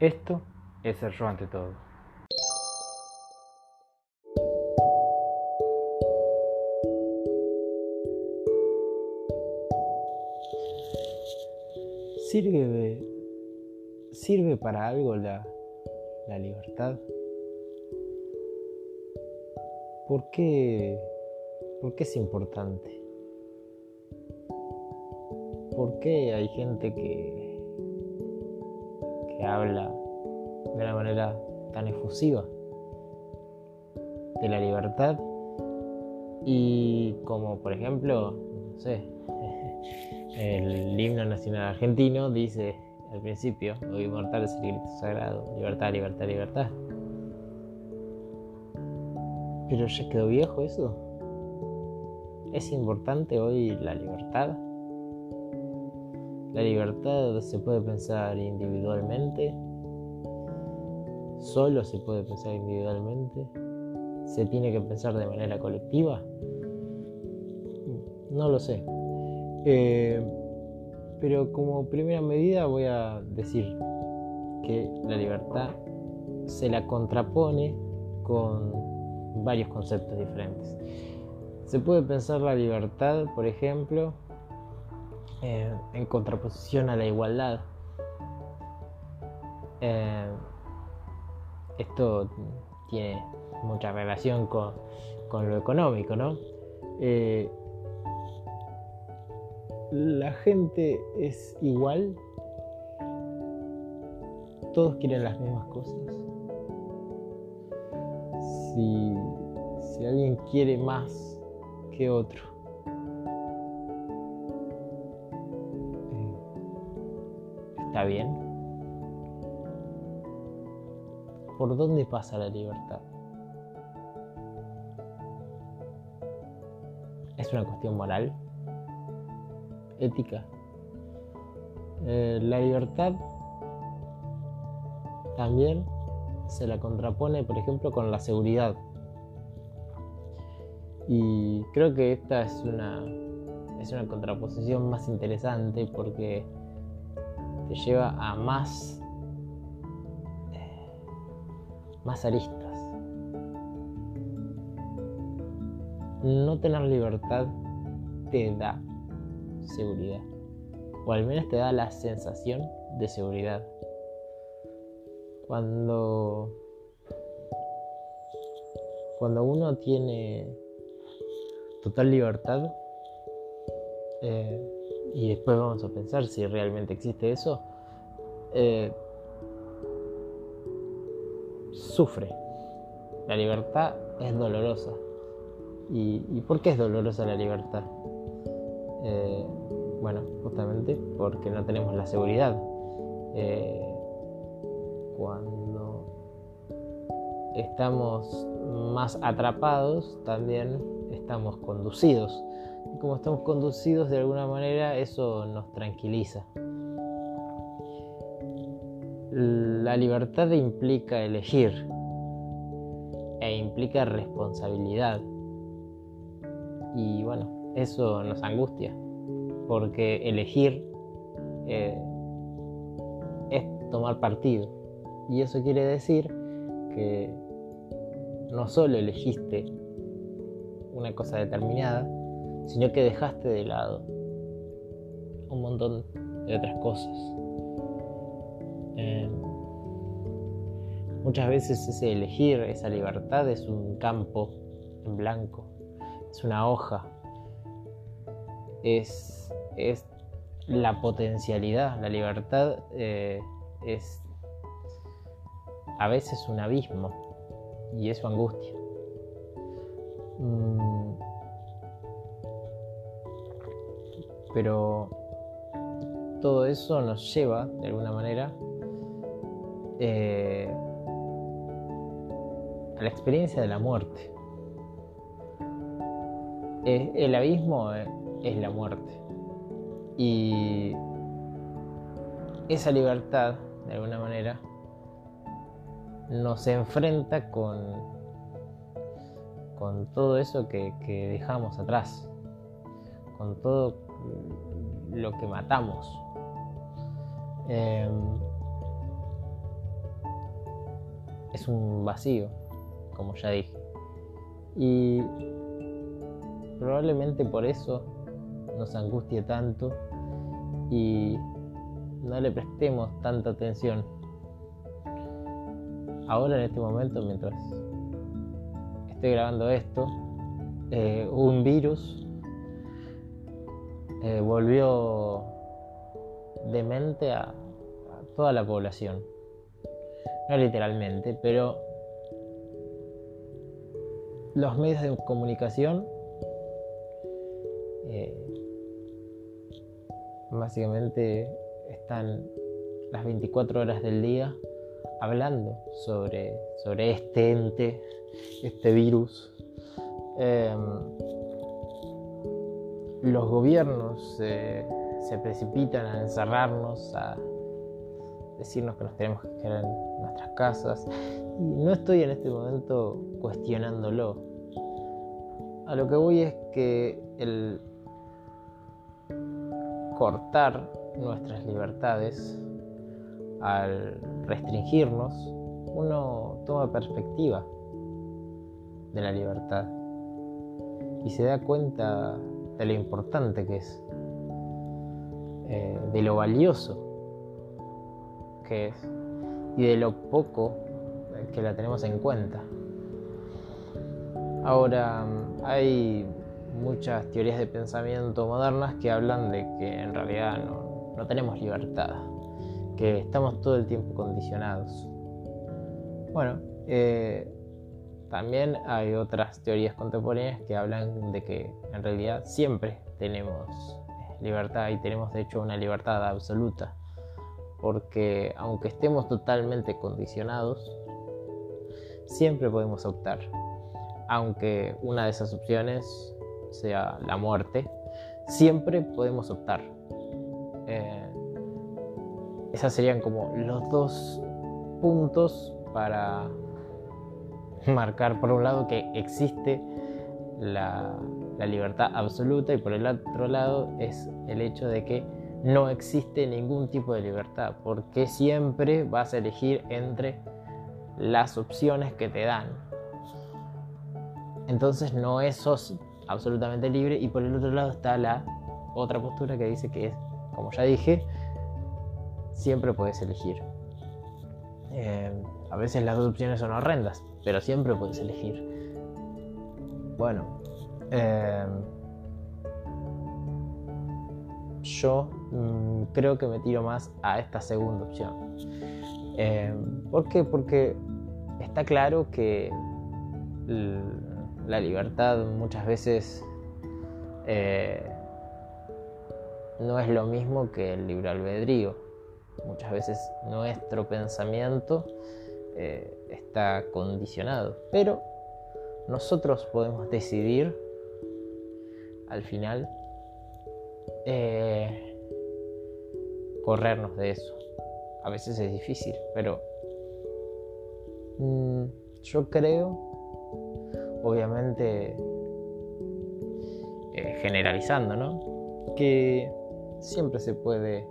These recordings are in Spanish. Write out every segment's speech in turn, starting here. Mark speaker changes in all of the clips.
Speaker 1: Esto es el yo ante todo. ¿Sirve, ¿Sirve para algo la, la libertad? ¿Por qué, ¿Por qué es importante? ¿Por qué hay gente que, habla de una manera tan efusiva de la libertad? Y como por ejemplo, no sé, el himno nacional argentino dice al principio, hoy mortal es el grito sagrado, libertad, libertad, libertad. Pero ya quedó viejo eso. ¿Es importante hoy la libertad? La libertad se puede pensar individualmente. Solo se puede pensar individualmente. Se tiene que pensar de manera colectiva. No lo sé. Eh, pero como primera medida voy a decir que la libertad se la contrapone con varios conceptos diferentes. Se puede pensar la libertad, por ejemplo, eh, en contraposición a la igualdad. Eh, esto tiene mucha relación con, lo económico, ¿no? la gente es igual, todos quieren las mismas cosas. Si, alguien quiere más que otro, ¿está bien? ¿Por dónde pasa la libertad? ¿Es una cuestión moral? ética. Eh, la libertad también se la contrapone, por ejemplo, con la seguridad. Y creo que esta es una, es una contraposición más interesante porque lleva a más, más aristas. No tener libertad te da seguridad. O al menos te da la sensación de seguridad. Cuando, cuando uno tiene total libertad, eh, y después vamos a pensar si realmente existe eso, eh, sufre. La libertad es dolorosa. ¿Y, ¿Y por qué es dolorosa la libertad? Eh, bueno, justamente porque no tenemos la seguridad. Eh, cuando estamos más atrapados, también estamos conducidos. Como estamos conducidos de alguna manera, eso nos tranquiliza. La libertad implica elegir e implica responsabilidad. Y bueno, eso nos angustia, porque elegir eh, es tomar partido. Y eso quiere decir que no solo elegiste una cosa determinada, sino que dejaste de lado un montón de otras cosas. Eh, muchas veces ese elegir, esa libertad es un campo en blanco, es una hoja es, es la potencialidad, la libertad eh, es a veces un abismo y eso angustia. Mm. Pero todo eso nos lleva, de alguna manera, eh, a la experiencia de la muerte. El abismo eh, es la muerte. Y esa libertad, de alguna manera, nos enfrenta con, con todo eso que, dejamos atrás, con todo lo que matamos. Em, es un vacío, como ya dije. Y probablemente por eso nos angustie tanto y no le prestemos tanta atención. Ahora en este momento, mientras estoy grabando esto, eh, un virus eh, volvió demente a, a toda la población. No literalmente, pero los medios de comunicación eh, básicamente están las 24 horas del día hablando sobre, sobre este ente, este virus. Em, los gobiernos se precipitan a encerrarnos, a decirnos que nos tenemos que quedar en nuestras casas. Y no estoy en este momento cuestionándolo. A lo que voy es que el cortar nuestras libertades, al restringirnos, uno toma perspectiva de la libertad y se da cuenta de lo importante que es, eh, de lo valioso que es y de lo poco que la tenemos en cuenta. Ahora, hay muchas teorías de pensamiento modernas que hablan de que en realidad no, tenemos libertad, que estamos todo el tiempo condicionados. Bueno, eh, también hay otras teorías contemporáneas que hablan de que en realidad siempre tenemos libertad y tenemos de hecho una libertad absoluta, porque aunque estemos totalmente condicionados, siempre podemos optar, aunque una de esas opciones sea la muerte, siempre podemos optar. Eh, esas serían como los dos puntos para marcar por un lado que existe la, libertad absoluta y por el otro lado es el hecho de que no existe ningún tipo de libertad porque siempre vas a elegir entre las opciones que te dan. Entonces no es sos absolutamente libre y por el otro lado está la otra postura que dice que es, como ya dije, siempre puedes elegir. Eh, a veces las dos opciones son horrendas, pero siempre puedes elegir. Bueno, eh, yo mm, creo que me tiro más a esta segunda opción. Eh, ¿Por qué? Porque está claro que la libertad muchas veces eh, no es lo mismo que el libre albedrío. Muchas veces nuestro pensamiento eh, está condicionado, pero nosotros podemos decidir al final eh, corrernos de eso. A veces es difícil, pero mm, yo creo obviamente eh, generalizando, ¿no? Que siempre se puede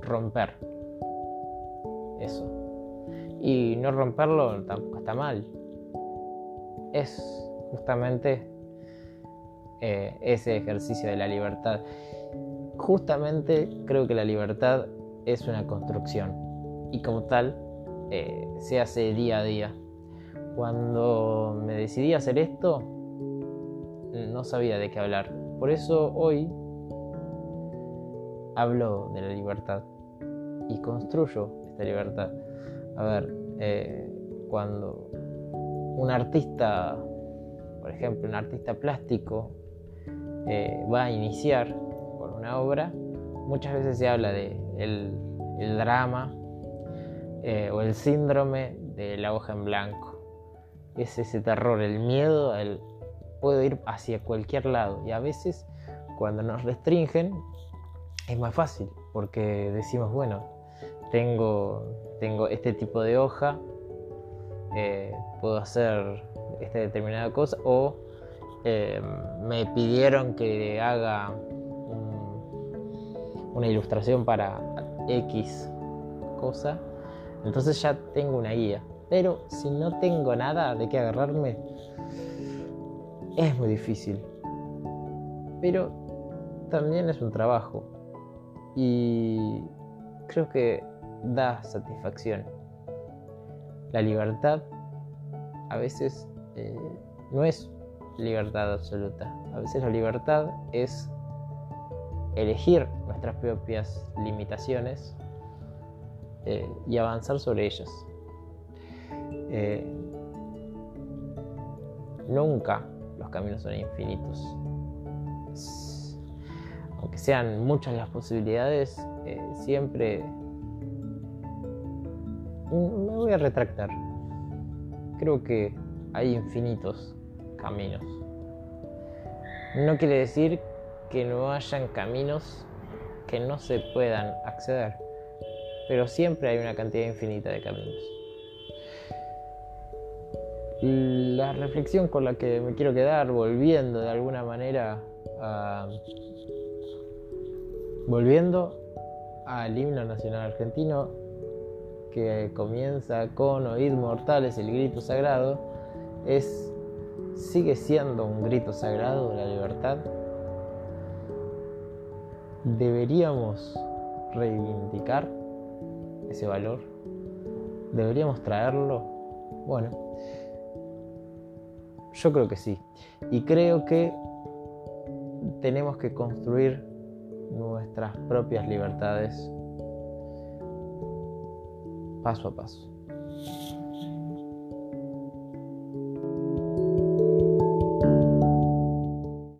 Speaker 1: romper eso. Y no romperlo tampoco está mal. Es justamente eh, ese ejercicio de la libertad. Justamente creo que la libertad es una construcción y como tal eh, se hace día a día cuando me decidí hacer esto, no sabía de qué hablar. Por eso hoy hablo de la libertad y construyo esta libertad. A ver, eh, cuando un artista, por ejemplo, un artista plástico, eh, va a iniciar con una obra, muchas veces se habla de el, drama eh, o el síndrome de la hoja en blanco es ese terror, el miedo el, puede ir hacia cualquier lado y a veces cuando nos restringen es más fácil porque decimos, bueno, tengo, tengo este tipo de hoja, eh, puedo hacer esta determinada cosa o eh, me pidieron que haga una ilustración para X cosa, entonces ya tengo una guía Pero si no tengo nada de qué agarrarme, es muy difícil. Pero también es un trabajo. Y creo que da satisfacción. La libertad a veces eh, no es libertad absoluta. A veces la libertad es elegir nuestras propias limitaciones eh, y avanzar sobre ellas. Eh, nunca los caminos son infinitos. Aunque sean muchas las posibilidades, siempre me voy a retractar. Creo que hay infinitos caminos. No quiere decir que no hayan caminos que no se puedan acceder, pero siempre hay una cantidad infinita de caminos. La reflexión con la que me quiero quedar, volviendo de alguna manera a. volviendo al himno nacional argentino, que comienza con Oíd mortales el grito sagrado, es. sigue siendo un grito sagrado de la libertad deberíamos reivindicar ese valor, deberíamos traerlo. Bueno, yo creo que sí. Y creo que tenemos que construir nuestras propias libertades passo a passo.